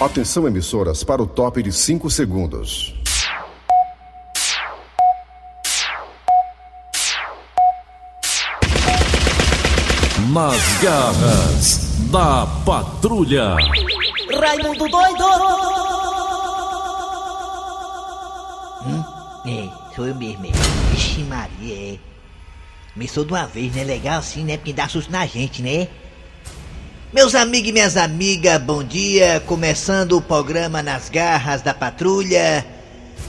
Atenção emissoras para o top de 5 segundos. Nas garras da patrulha. Raimundo doido! Hum? É, sou eu mesmo. É. Vixe Maria, é. Começou de uma vez, né? Legal assim, né? Porque dá susto na gente, né? Meus amigos e minhas amigas, bom dia. Começando o programa Nas Garras da Patrulha.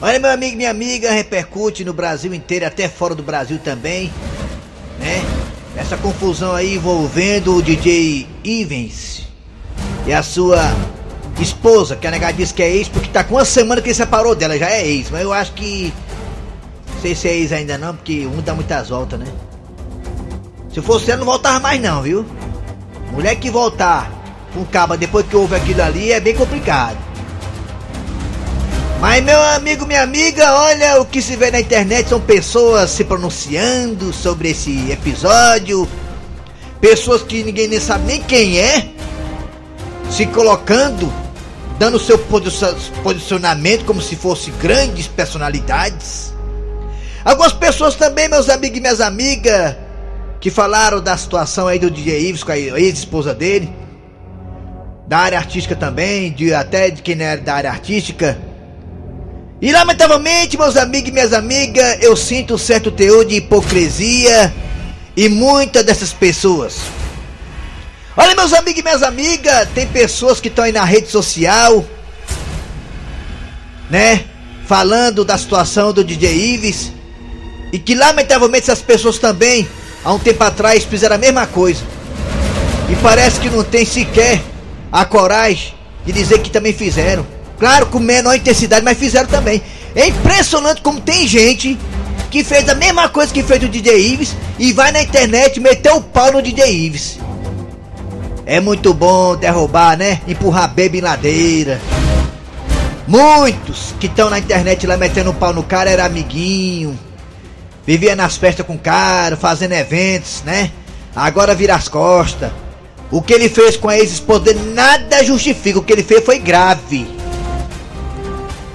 Olha, meu amigo e minha amiga, repercute no Brasil inteiro, até fora do Brasil também, né? Essa confusão aí envolvendo o DJ Ivens e a sua esposa, que a nega diz que é ex, porque tá com uma semana que ele separou dela, já é ex, mas eu acho que. Não sei se é ex ainda não, porque um dá muitas voltas, né? Se fosse ela, não voltava mais não, viu? Mulher que voltar com caba depois que houve aquilo ali é bem complicado. Mas meu amigo, minha amiga, olha o que se vê na internet são pessoas se pronunciando sobre esse episódio, pessoas que ninguém nem sabe nem quem é, se colocando, dando seu posicionamento como se fossem grandes personalidades. Algumas pessoas também, meus amigos e minhas amigas, que falaram da situação aí do DJ Ives com a ex-esposa dele, da área artística também, de até de quem não era da área artística. E lamentavelmente, meus amigos e minhas amigas, eu sinto um certo teor de hipocrisia e muitas dessas pessoas. Olha, meus amigos e minhas amigas, tem pessoas que estão aí na rede social, né? Falando da situação do DJ Ives. E que lamentavelmente essas pessoas também há um tempo atrás fizeram a mesma coisa. E parece que não tem sequer a coragem de dizer que também fizeram. Claro, com menor intensidade, mas fizeram também. É impressionante como tem gente que fez a mesma coisa que fez o DJ Ives e vai na internet meter o pau no DJ Ives. É muito bom derrubar, né? Empurrar bebê em ladeira. Muitos que estão na internet lá metendo o pau no cara era amiguinho, Vivia nas festas com cara, fazendo eventos, né? Agora vira as costas. O que ele fez com a ex-esposa nada justifica. O que ele fez foi grave.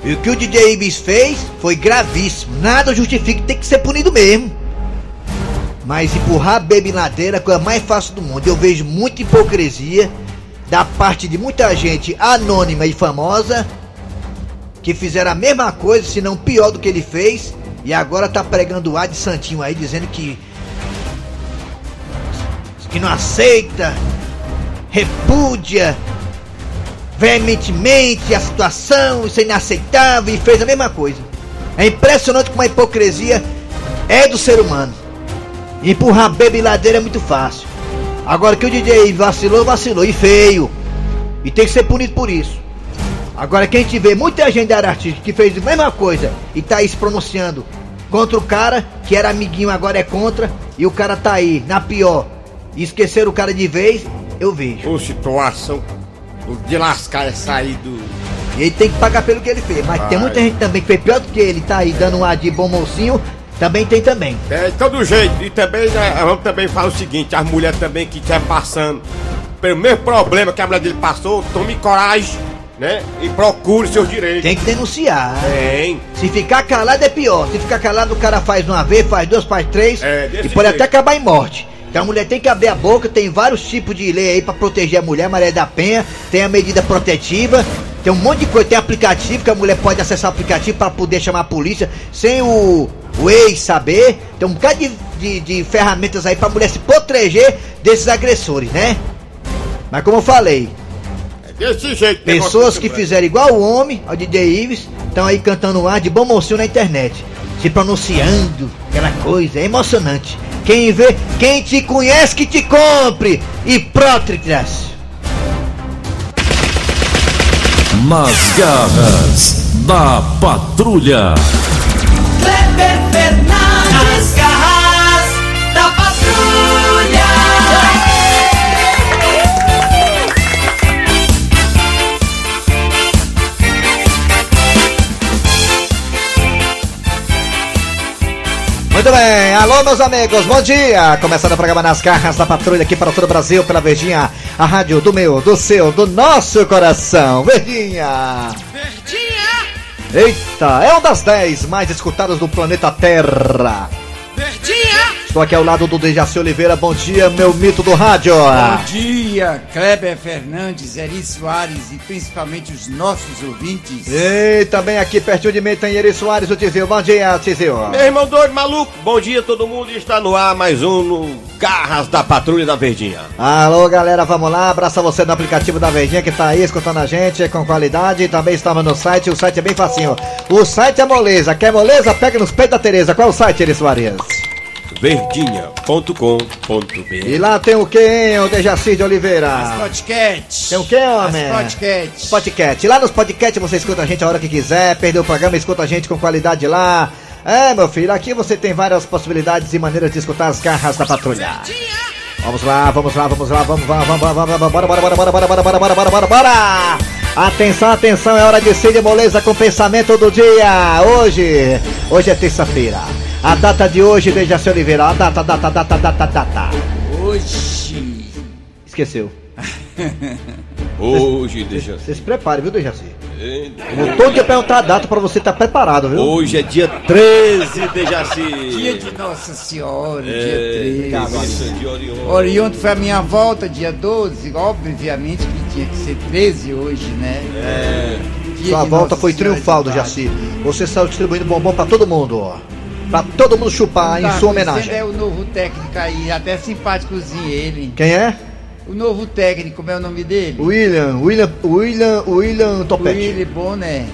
E o que o DJ Ibis fez foi gravíssimo. Nada justifica, tem que ser punido mesmo. Mas empurrar a baby ladeira é a coisa mais fácil do mundo. Eu vejo muita hipocrisia da parte de muita gente anônima e famosa que fizeram a mesma coisa, se não pior do que ele fez e agora tá pregando o ar de santinho aí, dizendo que. que não aceita, repúdia veementemente a situação, isso é inaceitável e fez a mesma coisa. É impressionante como a hipocrisia é do ser humano. Empurrar bebê ladeira é muito fácil. Agora que o DJ vacilou, vacilou e feio. E tem que ser punido por isso. Agora quem tiver muita gente da área artística que fez a mesma coisa e tá aí se pronunciando contra o cara que era amiguinho, agora é contra, e o cara tá aí, na pior. E esqueceram o cara de vez, eu vejo. Ô, situação de lascar é sair do. E ele tem que pagar pelo que ele fez. Mas Ai. tem muita gente também que fez pior do que ele, tá aí dando um ar de bom mocinho. Também tem também. É, de todo jeito. E também, né, vamos também falar o seguinte: as mulheres também que estão passando pelo mesmo problema que a mulher dele passou, tome coragem né? E procure seus direitos. Tem que denunciar. Tem. Se ficar calado é pior. Se ficar calado, o cara faz uma vez, faz duas, faz três. É, e pode jeito. até acabar em morte. Então a mulher tem que abrir a boca, tem vários tipos de lei aí para proteger a mulher, Maria da Penha, tem a medida protetiva, tem um monte de coisa, tem aplicativo que a mulher pode acessar o aplicativo para poder chamar a polícia sem o, o ex saber. Tem um bocado de, de, de ferramentas aí pra mulher se proteger desses agressores, né? Mas como eu falei, desse jeito. Pessoas que fizeram igual o homem, o DJ Ives, estão aí cantando ar de bom mocinho na internet. Se pronunciando, aquela coisa, é emocionante. Quem vê, quem te conhece que te compre. E prótritras. Nas garras da patrulha. Kleber Muito bem, alô meus amigos, bom dia! Começando o programa Nas Garras da Patrulha aqui para todo o Brasil, pela Verdinha, a rádio do meu, do seu, do nosso coração. Verdinha! Verdinha! Eita, é uma das 10 mais escutadas do planeta Terra. Estou aqui ao lado do Dejaci Oliveira, bom dia, meu mito do rádio. Bom dia, Kleber Fernandes, Eri Soares e principalmente os nossos ouvintes. E também aqui pertinho de mim tem Eri Soares, o Tizil. Bom dia, Tizil. Meu irmão doido, maluco, bom dia todo mundo. Está no ar mais um no Garras da Patrulha da Verdinha. Alô, galera, vamos lá. Abraça você no aplicativo da Verdinha que tá aí escutando a gente com qualidade. Também estamos no site, o site é bem facinho. O site é moleza. Quer moleza? Pega nos peitos da Tereza. Qual é o site, Eri Soares? Verdinha.com.br E lá tem o que, hein, o Dejaci de Oliveira? Podcast. Tem o que, homem? Podcast. Podcast. Lá nos podcasts você escuta a gente a hora que quiser, perdeu o programa, escuta a gente com qualidade lá. É, meu filho, aqui você tem várias possibilidades e maneiras de escutar as garras da patrulha. Vamos lá, vamos lá, vamos lá, vamos, vamos, vamos, vamos, vamos, bora, bora, bora, bora, bora, bora, bora, bora, bora, bora, bora! Atenção, atenção, é hora de ser de moleza com o pensamento do dia. Hoje, hoje é terça-feira. A data de hoje, Dejaci Oliveira, a data, data, data, data, data. Hoje. Esqueceu. Hoje, deixa Você se prepare, viu, Dejaci? Eu tô de perguntar a data pra você estar preparado, viu? Hoje é dia 13 de Jaci. Dia de Nossa Senhora, É, dia 13. missa de Orion. Oriente foi a minha volta, dia 12. Obviamente que tinha que ser 13 hoje, né? É, Dia Sua volta Nossa foi triunfal de do Paz. Jaci. Você saiu distribuindo bombom pra todo mundo, ó. Pra todo mundo chupar em Tá sua homenagem. É o novo técnico aí, até simpáticozinho ele. Quem é? O novo técnico, como é o nome dele? William, William, William, William Topete. Willy Bonner.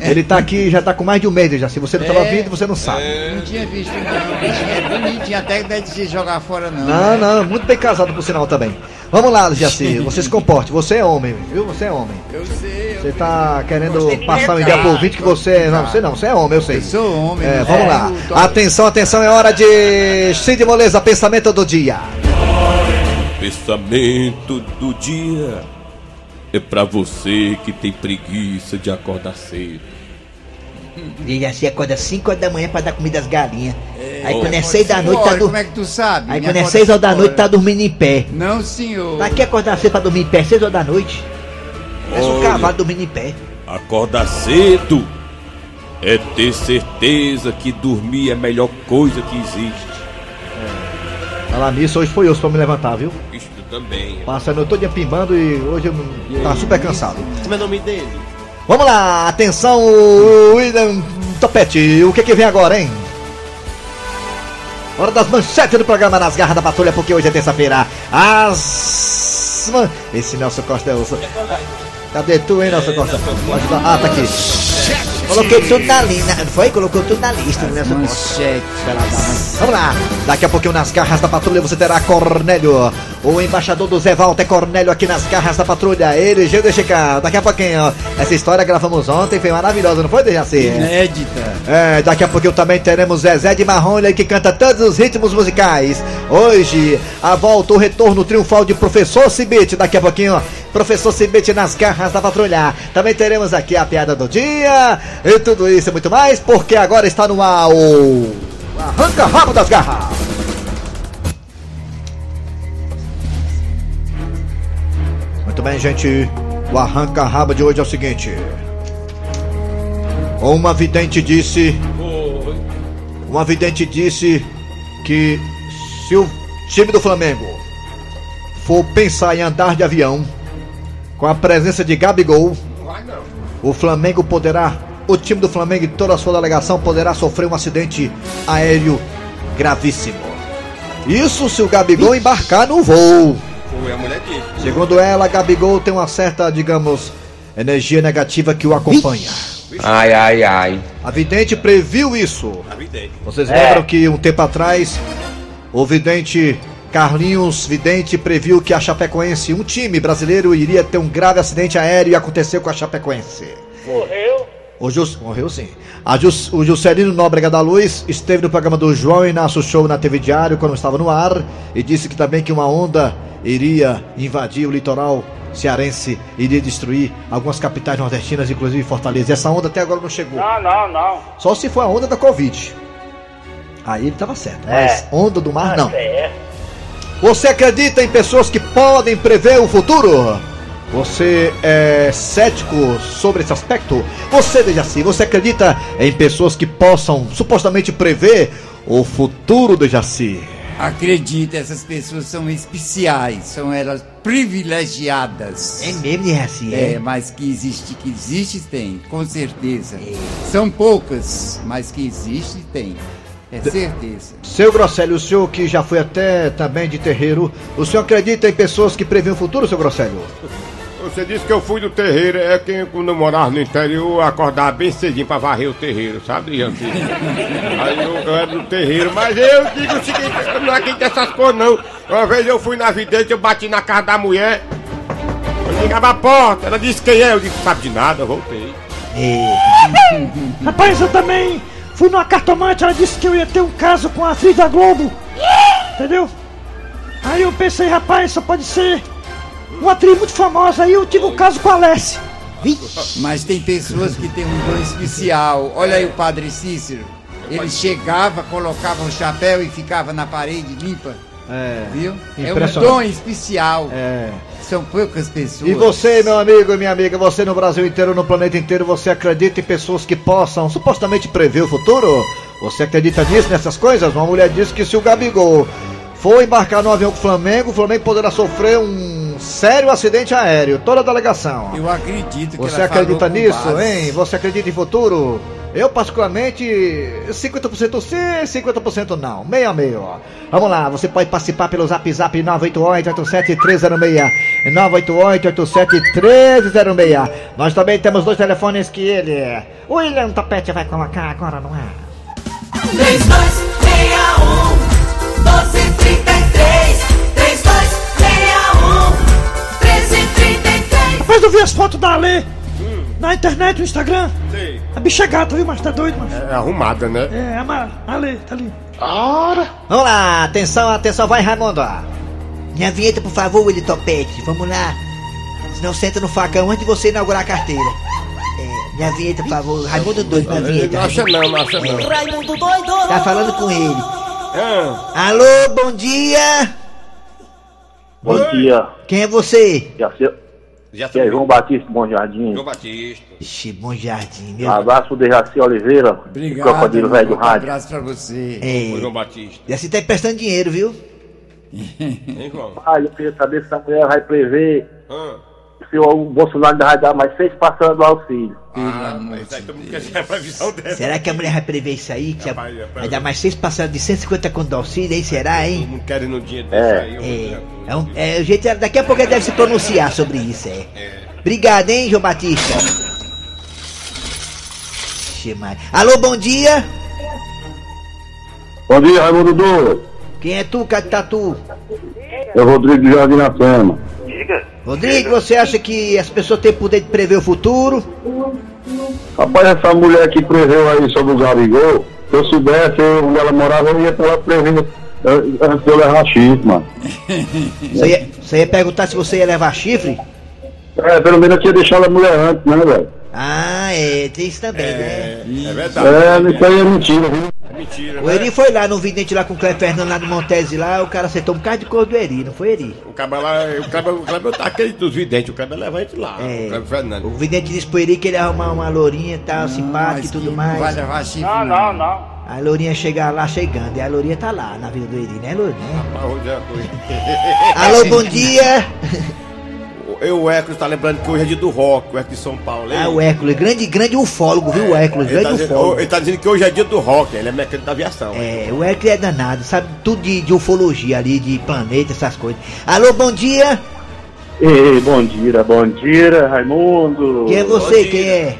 Ele tá aqui, já tá com mais de um mês, já. Se você não tava É. vindo, você não sabe. Não tinha visto não, o bichinho é bonitinho, até que deve se jogar fora não. Não, né? não, muito bem casado por sinal também. Vamos lá, Jaci, você se comporte. Você é homem, viu? Você é homem. Eu sei, eu Você tá querendo passar uma ideia pro ouvinte que você. Não, você não, você é homem, eu sei. Eu sou homem. É, né? vamos lá. Eu tô- Atenção, atenção, é hora de Cid Moleza, pensamento do dia. pensamento do dia é pra você que tem preguiça de acordar cedo. Ele assim acorda 5 horas da manhã pra dar comida às galinhas. Aí Ô. quando é 6 da noite tá dormindo. Como é que tu sabe? Aí quando é 6 horas da noite tá dormindo em pé. Não, senhor. Pra que acordar cedo pra dormir em pé? 6 horas da noite? Parece um cavalo dormindo em pé. Acordar cedo é ter certeza que dormir é a melhor coisa que existe. Falar nisso, hoje foi osso pra me levantar, viu? Isto também. Passa a noite toda pimbando e hoje eu tava super cansado. Como é o nome dele? Vamos lá, atenção, William Topete. O que que vem agora, hein? Hora das manchetes do programa Nas Garras da Patrulha, porque hoje é terça-feira. As. Esse Nelson Costa é o. Cadê tu, hein, Nelson Costa? Ah, tá aqui. Coloquei tudo na lista. Foi? Colocou tudo na lista, né? Essa bosta. Manchete. Vamos lá, daqui a pouquinho nas garras da patrulha você terá Cornélio, o embaixador do Zé Walter Cornélio aqui nas garras da patrulha. Ele, Gil de Chica, daqui a pouquinho. ó. Essa história gravamos ontem, foi maravilhosa, não foi, Dejaci? Inédita. É, daqui a pouquinho também teremos Zezé de Marrom, ele que canta todos os ritmos musicais. Hoje, a volta, o retorno triunfal de Professor Cibite. Daqui a pouquinho, Professor Cibite nas garras da patrulha. Também teremos aqui a piada do dia e tudo isso e muito mais, porque agora está no ar o Arranca Rabo das Garras. Muito bem, gente. O Arranca Rabo de hoje é o seguinte. Uma vidente disse uma vidente disse que se o time do Flamengo for pensar em andar de avião com a presença de Gabigol, o Flamengo poderá, o time do Flamengo e toda a sua delegação poderá sofrer um acidente aéreo gravíssimo. Isso se o Gabigol embarcar no voo. Segundo ela, Gabigol tem uma certa, digamos, energia negativa que o acompanha. Ai, ai, ai. A vidente previu isso. Vocês É. lembram que um tempo atrás o vidente Carlinhos Vidente previu que a Chapecoense, um time brasileiro, iria ter um grave acidente aéreo e aconteceu com a Chapecoense. Morreu? O Jus, morreu sim. Jus, o Juscelino Nóbrega da Luz esteve no programa do João Inácio Show na TV Diário quando estava no ar e disse que também que uma onda iria invadir o litoral cearense, iria destruir algumas capitais nordestinas, inclusive Fortaleza. E essa onda até agora não chegou. Não, não, não. Só se for a onda da Covid. Aí ele tava certo, É. mas onda do mar não. É. Você acredita em pessoas que podem prever o futuro? Você é cético sobre esse aspecto? Você, Dejaci, você acredita em pessoas que possam supostamente prever o futuro, Dejaci? Acredita, essas pessoas são especiais, são elas privilegiadas. É mesmo, Dejaci? É, mas que existe, que existe, tem, com certeza. São poucas, mas que existe, tem. É certeza. Seu Grosselio, o senhor que já foi até também de terreiro, o senhor acredita em pessoas que preveem o futuro, seu Grosselio? Você disse que eu fui do terreiro, é quem quando eu morava no interior, eu acordava bem cedinho pra varrer o terreiro, sabe? Aí eu, eu era do terreiro, mas eu digo o seguinte, eu não acredito nessas coisas não. Uma vez eu fui na vidente, eu bati na casa da mulher, eu ligava a porta, ela disse quem é, eu disse, sabe de nada, eu voltei. Rapaz, eu também fui numa cartomante, ela disse que eu ia ter um caso com a atriz da Globo. Entendeu? Aí eu pensei, rapaz, só pode ser uma atriz muito famosa. Aí eu tive um caso com a Alessia. Mas tem pessoas que têm um dom especial. Olha aí o padre Cícero. Ele chegava, colocava um chapéu e ficava na parede limpa. É. Viu? É um dom especial. É. São poucas pessoas. E você, meu amigo e minha amiga, você no Brasil inteiro, no planeta inteiro, você acredita em pessoas que possam supostamente prever o futuro? Você acredita nisso, nessas coisas? Uma mulher disse que se o Gabigol for embarcar no avião com o Flamengo, o Flamengo poderá sofrer um sério acidente aéreo. Toda a delegação. Eu acredito que Você acredita nisso, hein? Você acredita em futuro? Eu, particularmente, 50% sim, 50% não. Meio a meio, ó. Vamos lá, você pode participar pelo zap zap 988-87306. 988-87306. Nós também temos dois telefones que ele, o William Topete, vai colocar agora no ar. 3261 1233 3261 1333 Mas eu vi as fotos da Ale na internet, no Instagram. Sei. A bicha é gata, viu, mas tá doido, mas. É arrumada, né? É, a Ma- a Ale, tá ali. Vamos lá, atenção, atenção, vai Raimundo. Minha vinheta, por favor, Willy Topete. Vamos lá. Senão senta no facão antes de você inaugurar a carteira. É, minha vinheta, por favor. Raimundo doido, minha vinheta. Não acha não, não acha não. Raimundo doido Tá falando com ele. Ah, Alô, bom dia. Bom dia. Quem é você? Sei. Já Que é João Batista Bom Jardim. João Batista. Ixi, bom jardim, meu. Abraço pro Dejaci Oliveira. Obrigado. Crocodilo Velho do um Rádio. abraço pra você. Ô, É, João Batista. e assim tá emprestando dinheiro, viu? Hein, João? Ah, eu queria saber se essa mulher vai prever Ah. Se o Bolsonaro ainda vai dar mais seis passando do auxílio. Ah, mas aí todo mundo quer saber a previsão dela. Será que a mulher vai prever isso aí? Que Rapaz, a- rapaz. vai dar mais seis passadas de 150 conto do auxílio, hein? Será, Todo hein? mundo querendo no É. desse aí. eu vou É, é, um, é o jeito. Daqui a pouco ele deve se pronunciar sobre isso, é. Obrigado, hein, João Batista. Alô, bom dia. Bom dia, Raimundo Doido. Quem é tu, Catatu? É o Rodrigo de Jardim na Fama. Rodrigo, você acha que as pessoas têm poder de prever o futuro? Rapaz, essa mulher que preveu aí sobre o Gabigol, se eu soubesse onde ela morava, eu ia pra ela prever eh, antes de eu levar chifre, mano. Você ia, você ia perguntar se você ia levar chifre? É, pelo menos eu tinha deixado a mulher antes, né, velho? Ah, é, tem isso também, né? É verdade. É, isso aí é mentira, viu? É mentira, O né? Eri foi lá no vidente lá com o Cleber Fernando lá no Montese lá, o cara acertou um bocado de cor do Eri, não foi Eri? O Kleber lá, o Kleber, o Kleber tá aquele dos videntes, o Kleber leva gente lá. É. O Kleber Fernando. O vidente disse pro Eri que ele ia arrumar uma lourinha e tal, simpática e tudo mais. Não vai levar chifre, Não, não, não. A lourinha chegar lá chegando, e a lourinha tá lá na vida do Eri, né, lourinha? Uma coisa. Alô, bom dia! Eu, o Hércules tá lembrando que hoje é dia do rock, o Hércules de São Paulo. hein? Ah, o Hércules, grande, grande ufólogo, viu, o Hércules, ele, tá grande dizendo, ufólogo. ele tá dizendo que hoje é dia do rock, ele é mecânico da aviação. É, o Hércules é danado, sabe tudo de, de ufologia ali, de planeta, essas coisas. Alô, bom dia! Ei, bom dia, bom dia, Raimundo. Quem é você? Quem é?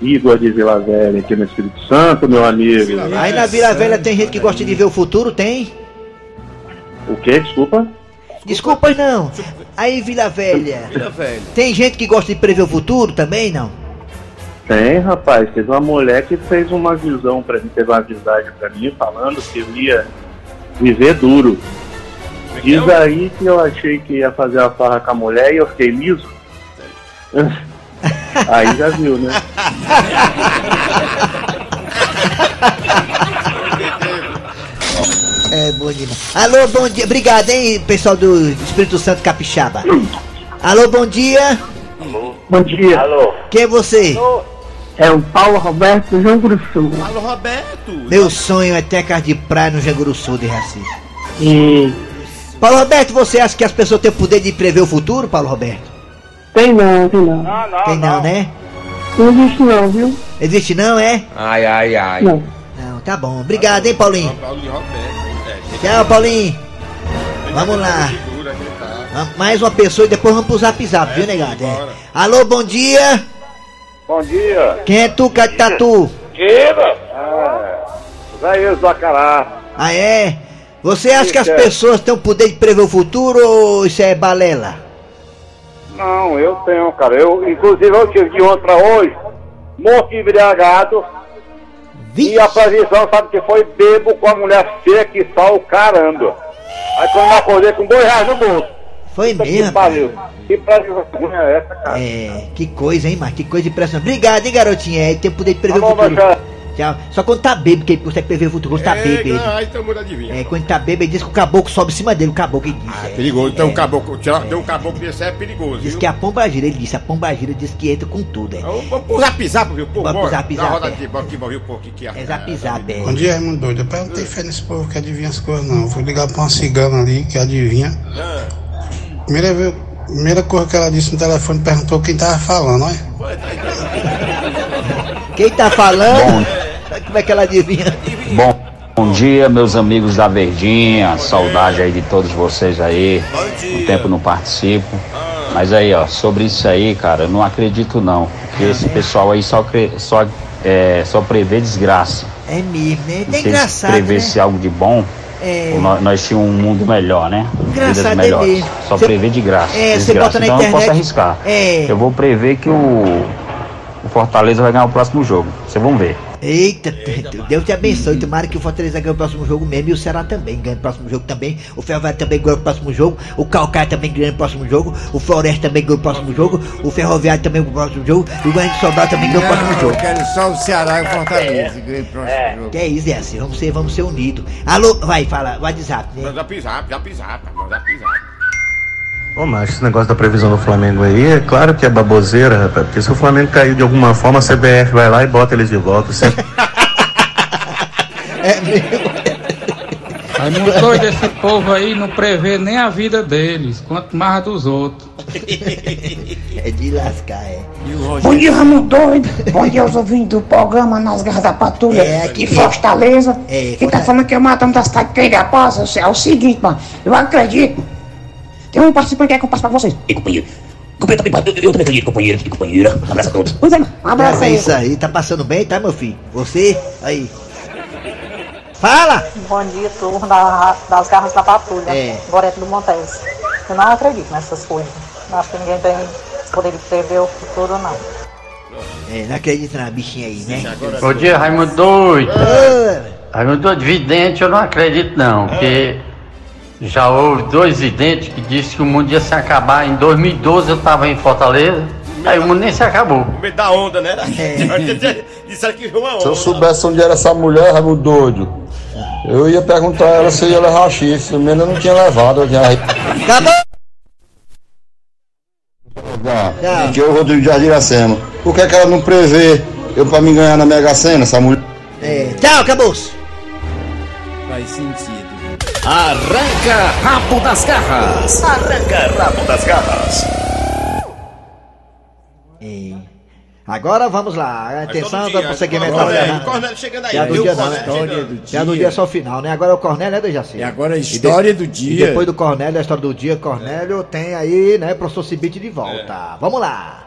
Igor de Vila Velha, aqui no Espírito Santo, meu amigo. Aí na Vila Velha tem gente que gosta de ver o futuro, tem? O quê? Desculpa? Desculpas não. Aí Vila Velha, Filha velho. tem gente que gosta de prever o futuro também, não? Tem, rapaz. Teve uma mulher que fez uma visão pra mim, teve uma visagem pra mim, falando que eu ia viver duro. Diz aí que eu achei que ia fazer uma farra com a mulher e eu fiquei liso. Aí já viu, né? É bom demais. Alô, bom dia. Obrigado, hein, pessoal do Espírito Santo Capixaba. Alô, bom dia. Bom dia. Alô? Quem é você? É o Paulo Roberto do João Grossul. Alô, Roberto. Meu sonho é ter casa de praia no Janguru Sul de Recife. E Paulo Roberto, você acha que as pessoas têm o poder de prever o futuro, Paulo Roberto? tem não, tem não. Não, não, Tem não, né? Não existe não, viu? Existe não, é? Ai, ai, ai. Não. Não, tá bom. Obrigado, hein, Paulinho. Paulinho Roberto. Tchau, Paulinho. Vamos lá. Ah, Mais uma pessoa e depois vamos pro zap zap, viu, negado? É. Alô, bom dia. Bom dia. Quem é tu, Catatu? Ah, Zé do Acará. Ah, é? Você acha que as é. pessoas têm o poder de prever o futuro ou isso é balela? Não, eu tenho, cara. Eu, inclusive, eu tive de ontem pra hoje, morto e embriagado. Vixe. E a previsão, sabe que foi bebo com a mulher feia que só o caramba. Aí quando eu acordei com dois reais no bolso. Foi que mesmo? pariu. Que previsão é essa, cara? É, que coisa, hein, Marcos? Que coisa impressionante. Obrigado, hein, garotinha? É, tem poder de prever Tá o futuro. Tchau. Só quando tá bêbado que ele consegue prever o futuro. Quando tá É, bêbado. não, aí todo mundo adivinha. É, quando tá bêbado, ele diz que o caboclo sobe em cima dele. O caboclo ele diz. É é. perigoso. Então, um caboclo, tem um caboclo desse é perigoso. Diz viu? que a pomba gira, ele disse, a pomba gira diz que entra com tudo, é. Vamos pro zap zap, viu? Pô, Vamos pro zap zap, roda é. aqui, bora aqui, bora ver o pouco que é. É zap zap, é. Bom dia, Raimundo doido. Eu não tenho fé nesse povo que adivinha as coisas, não. Fui ligar pra uma cigana ali que adivinha. Primeira, vez- primeira coisa que ela disse no telefone perguntou quem tava falando, olha. Quem tá falando? Como é que ela adivinha? Bom, bom dia, meus amigos da Verdinha. Saudade aí de todos vocês aí. Um tempo não participo. Mas aí, ó, sobre isso aí, cara, eu não acredito não. Porque esse pessoal aí só, cre- só, é, só prevê desgraça. É mesmo? E É se engraçado, prevessem né? algo de bom, É. nós, nós tínhamos um mundo melhor, né? Engraçado Vidas é melhores. mesmo. Só Cê- prevê de graça. É, cê desgraça. bota na então eu não posso internet- arriscar. É. Eu vou prever que o, o Fortaleza vai ganhar o próximo jogo. Vocês vão ver. Eita, Deus te abençoe. Tomara que o Fortaleza ganhe o próximo jogo mesmo e o Ceará também ganhe o próximo jogo também. O Ferroviário também ganha o próximo jogo. O Calcaia também ganha o próximo jogo. O Floresta também ganha o próximo jogo. O Ferroviário também ganha o próximo jogo. E o Grande Sobral também ganha o próximo jogo. eu quero só o Ceará e o Fortaleza que ganhe o próximo jogo. Que é isso, é assim. Vamos ser, vamos ser unidos. Alô, vai, fala, WhatsApp, né? Manda zap zap, zap zap, manda zap zap. Ô, mas esse negócio da previsão do Flamengo aí, é claro que é baboseira, rapaz. Porque se o Flamengo cair de alguma forma, a CBF vai lá e bota eles de volta. Você... Aí muito doido esse povo aí não prevê nem a vida deles, quanto mais a dos outros. É de lascar, é. Bom dia, Ramo Doido. Bom dia aos ouvintes do programa Nas Garras da Patrulha É, aqui de Fortaleza. É, Quem tá falando que eu matamos da cidade de Peidapaz é o seguinte, mano. Eu acredito. Tem um participante que quer que eu passe pra vocês. E companheiro. Companheiro também, eu, eu também acredito, companheiro e companheira. Um abraço a todos. Pois é, mano. Um abraço É aí. isso aí, tá passando bem, tá, meu filho? Você, aí. Fala! Bom dia, turma da- das garras da patrulha. É. Goreto do Montes. Eu não acredito nessas coisas. Não acho que ninguém tem poder de prever o futuro, não. É, não acredita na bichinha aí, né? Bom dia, Raimundo Doido. Raimundo Doido, vidente eu não acredito não, porque já houve dois videntes que disseram que o mundo ia se acabar. Em 2012 eu estava em Fortaleza, aí o mundo nem se acabou. Com medo da onda, né? É. Disseram que viu uma onda. Se eu soubesse onde era essa mulher, Raimundo doido, eu ia perguntar a ela se ia levar chifre. Pelo menos eu não tinha levado. Eu tinha... Acabou! Que é o Rodrigo de Ardiracema. Por que, que ela não prevê eu pra me ganhar na Mega Sena, essa mulher? É, tchau, acabou-se. Faz sentido. Arranca rabo das garras. Arranca rabo das garras. É. Agora vamos lá, atenção dia, para o segmento da- Cornélio chegando aí, Já do dia não, Cornélio né? Já do dia é só o final, né? Agora é o Cornélio é do Jaci. E agora a história do E dia. depois do Cornélio, a história do dia, Cornélio tem aí, né, professor Cibite de volta. Vamos lá.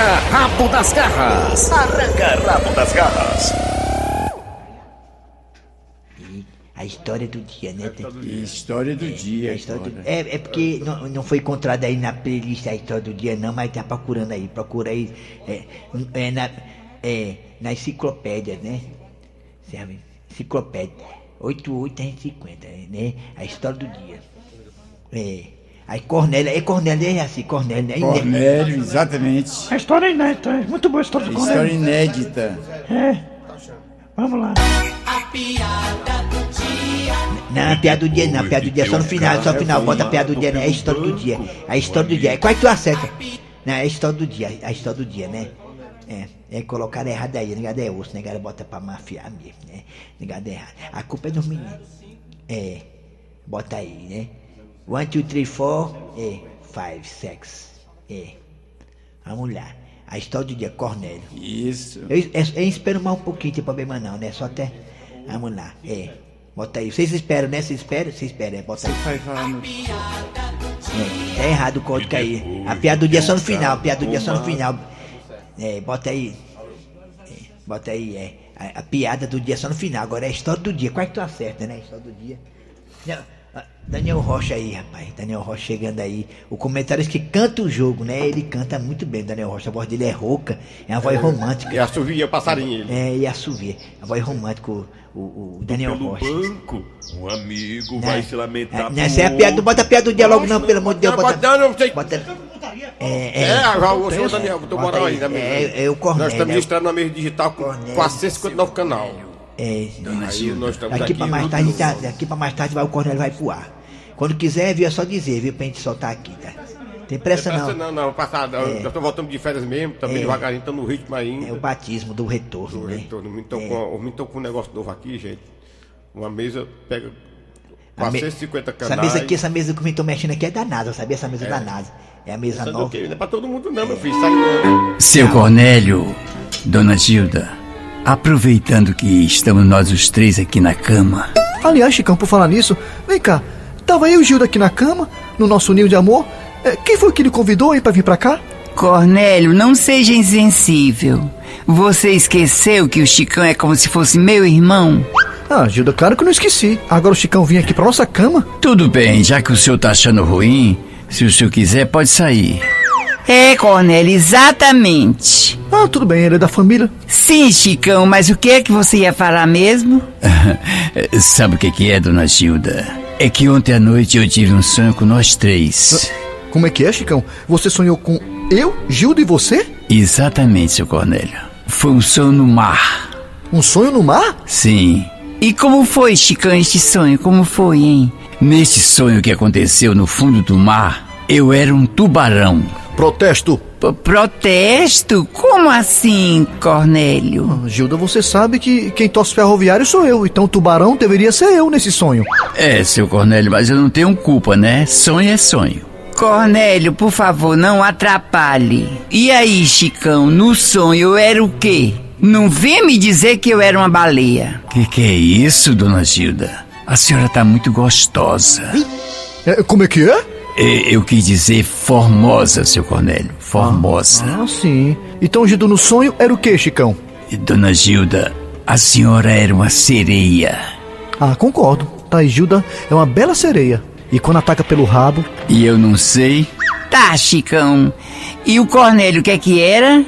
Arranca rabo das garras. Arranca rabo das garras. A história do dia, né? História do dia. A história do-. É, é porque não, não foi encontrado aí na playlist a história do dia, não, mas tá procurando aí. Procura aí. É, é na, é, na enciclopédia, né? Sabe? Enciclopédia. 8850, né? A história do dia. É. Aí Cornélia, é Cornélia, é assim, Cornélia. é Cornélio, exatamente. A história é inédita, é muito boa a história do História Cornélio. inédita. É. Vamos lá. A piada do dia. Não, a piada do dia não, a piada do dia é só no final, só no final, bota a piada do dia, né? É a história do dia. A história do dia. Quase tu acerta. Não, é a história do dia, a história do dia, né? É, é colocar errado aí, negado é osso, negado bota pra mafiar mesmo, né? Negado é errado. A culpa é dos meninos. É, bota aí, né? One, two, three, four, é, five, six, é. Vamos lá. A história do dia, Cornélio. Isso. Eu, eu, eu espero mais um pouquinho, tem problema não, né? Só até. Vamos lá, é. Bota aí. Vocês esperam, né? Vocês esperam? Vocês esperam, é. Bota aí. Vai no... É, tá errado o código aí. A piada do dia é só no final, a piada do dia é só no final. É, bota aí. É, bota aí, é. A, a piada do dia é só no final. Agora é a história do dia. Quase que tu acerta, né? A história do dia. Não, Daniel Rocha aí, rapaz. Daniel Rocha chegando aí. O comentário é que canta o jogo, né? Ele canta muito bem, Daniel Rocha. A voz dele é rouca, é uma voz romântica. E assovia o passarinho ele. É, e assovia. A voz romântica, o, o, o Daniel Pelo Rocha. banco, um amigo Né? vai se lamentar. É, Essa é a piada, bota a piada do dia logo não, pelo amor de Deus. Não, Bota, bota- não, não sei. bota, é, É, já o é, senhor Daniel, botou moral aí. né? É, é o Cornélio. Nós estamos é registrando na mesa digital com 459 canal. É, Aí nós estamos daqui aqui. pra mais tarde, tá, daqui pra mais tarde vai, o Cornélio vai pro ar. Quando quiser, viu, é só dizer, viu, pra gente soltar aqui, tá? Tem pressa Pressa não. não, não, passado. É. Nós estamos voltando de férias mesmo, também É. devagarinho, estamos no ritmo ainda. É o batismo do retorno, Do né? retorno. Estão É. com, meninos estão com um negócio novo aqui, gente. Uma mesa pega A me- 450 Essa canais. mesa aqui, essa mesa que eu tô mexendo aqui é da NASA, sabia? Essa mesa é, É. da NASA. É a mesa o nova. Não é pra todo mundo não, meu filho. Sai não. Seu Cornélio, Dona Gilda, aproveitando que estamos nós os três aqui na cama, Aliás, Chicão, por falar nisso, vem cá. Tava eu e o Gildo aqui na cama, no nosso ninho de amor. É, quem foi que ele convidou aí pra vir pra cá? Cornélio, não seja insensível. Você esqueceu que o Chicão é como se fosse meu irmão? Ah, Gilda, claro que não esqueci. Agora o Chicão vinha aqui pra nossa cama. tudo bem, já que o senhor tá achando ruim, se o senhor quiser, pode sair. É, Cornélio, exatamente. Ah, tudo bem, ele é da família. Sim, Chicão, mas o que é que você ia falar mesmo? Sabe o que, que é, Dona Gilda? É que ontem à noite eu tive um sonho com nós três. Como é que é, Chicão? Você sonhou com eu, Gildo e você? Exatamente, seu Cornélio. Foi um sonho no mar. Um sonho no mar? Sim. E como foi, Chicão, este sonho? Como foi, hein? Neste sonho que aconteceu no fundo do mar, eu era um tubarão. Protesto. P- protesto? Como assim, Cornélio? Ah, Gilda, você sabe que quem torce ferroviário sou eu, então o tubarão deveria ser eu nesse sonho. É, seu Cornélio, mas eu não tenho culpa, né? Sonho é sonho. Cornélio, por favor, não atrapalhe. E aí, Chicão, no sonho eu era o quê? Não vem me dizer que eu era uma baleia. Que que é isso, dona Gilda? A senhora tá muito gostosa. É, como é que é? É, Eu quis dizer formosa, seu Cornélio. Formosa. Ah, sim. Então Gildo no sonho era o quê, Chicão? E, Dona Gilda, a senhora era uma sereia. Ah, concordo. Tá, Gilda é uma bela sereia. E quando ataca pelo rabo. E eu não sei. Tá, Chicão. E o Cornélio, o que é que era?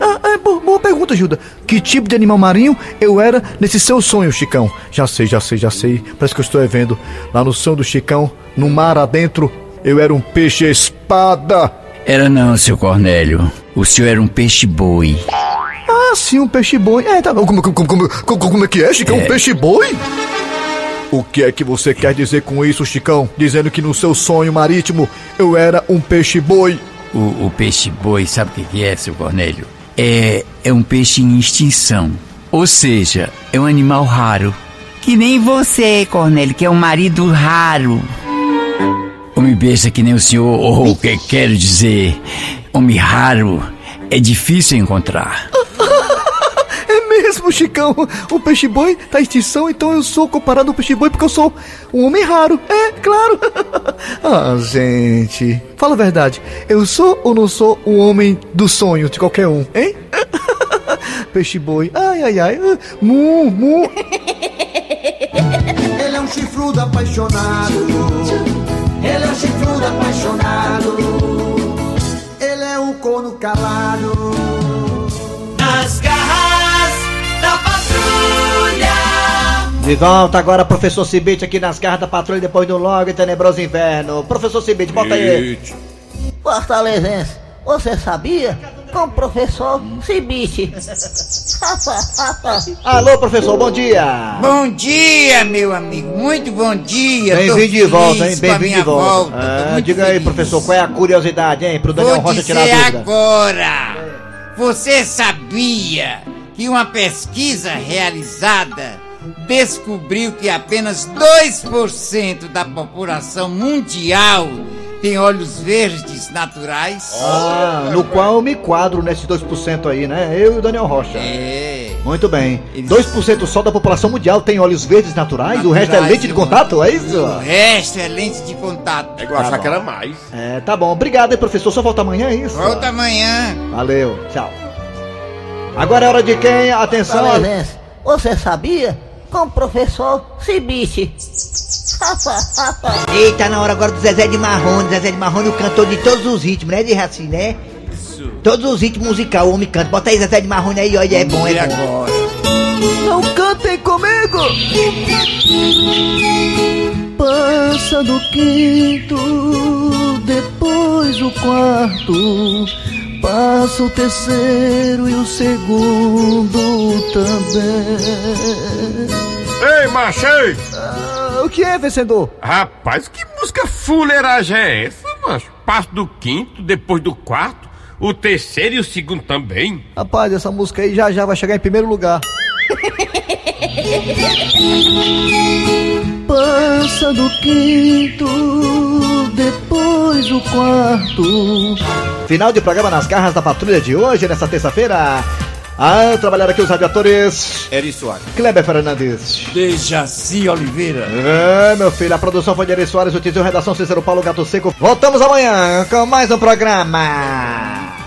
Ah, é, bo- boa pergunta, Gilda. Que tipo de animal marinho eu era nesse seu sonho, Chicão? Já sei, já sei, já sei. Parece que eu estou vendo. Lá no sonho do Chicão, no mar adentro, eu era um peixe espada. Era não, seu Cornélio. O senhor era um peixe-boi. Ah, sim, um peixe boi. É, tá bom. Como, como, como, como, como é que é, Chicão? Um peixe boi? O que é que você quer dizer com isso, Chicão? Dizendo que no seu sonho marítimo eu era um peixe boi. O, o peixe-boi, sabe o que que é, seu Cornélio? É, é um peixe em extinção. Ou seja, é um animal raro. Que nem você, Cornélio, que é um marido raro. Homem besta que nem o senhor, ou o que quero dizer, homem raro, é difícil encontrar. É mesmo, Chicão. O peixe boi tá em extinção, então eu sou comparado ao peixe boi porque eu sou um homem raro. É, claro. ah, gente. Fala a verdade. Eu sou ou não sou um homem do sonho de qualquer um, hein? peixe boi. Ai, ai, ai. Mu, mu. Ele é um chifrudo apaixonado. Ele é um chifrudo apaixonado. Ele é um corno calado. Nas garras da patrulha. De volta agora, professor Cibite aqui nas garras da patrulha depois do longo e tenebroso inverno. Professor Cibite, bota aí. Fortalezense, você sabia? Com o professor Cibite. Alô, professor, bom dia. Bom dia, meu amigo. Muito bom dia. Bem-vindo de volta, hein? Bem-vindo de volta. Tô Ah, diga aí, feliz. professor, qual é a curiosidade, hein? Pro Daniel Vou Rocha dizer tirar a dúvida. agora. Você sabia que uma pesquisa realizada descobriu que apenas 2% da população mundial tem olhos verdes naturais? Ah, no qual eu me quadro nesses 2% aí, né? Eu e o Daniel Rocha. É. Muito bem. 2% só da população mundial tem olhos verdes naturais, o resto é Naturais, lente de contato, é isso? O resto é lente de contato. É igual achar que era mais. É, tá bom. Obrigado, hein, professor. Só volta amanhã, é isso? Volta amanhã. Valeu, tchau. Agora é hora de quem? Atenção. Fortalezense, você sabia? Com o professor Cibite. Eita, na hora agora do Zezé de Marrone. Zezé de Marrone, o cantor de todos os ritmos, né, de assim, né? Todos os ritmos musicais, o homem canta. Bota aí Zezé de Marrone aí, olha, é bom, é bom. Não cantem comigo! Passa do quinto, depois o quarto, passa o terceiro e o segundo também. Ei, machei! o que é, vencedor? Rapaz, que música fuleiragem é essa, macho? Passo do quinto, depois do quarto, o terceiro e o segundo também. Rapaz, essa música aí já já vai chegar em primeiro lugar. Passa do quinto, depois o quarto. Final de programa nas garras da patrulha de hoje, nessa terça-feira. Ah, trabalharam aqui os radiadores. Eri Soares. Kleber Fernandes. Dejaci Oliveira. É, meu filho, a produção foi de Eri Soares, o Tizio, redação Cícero Paulo Gato Seco. Voltamos amanhã com mais um programa.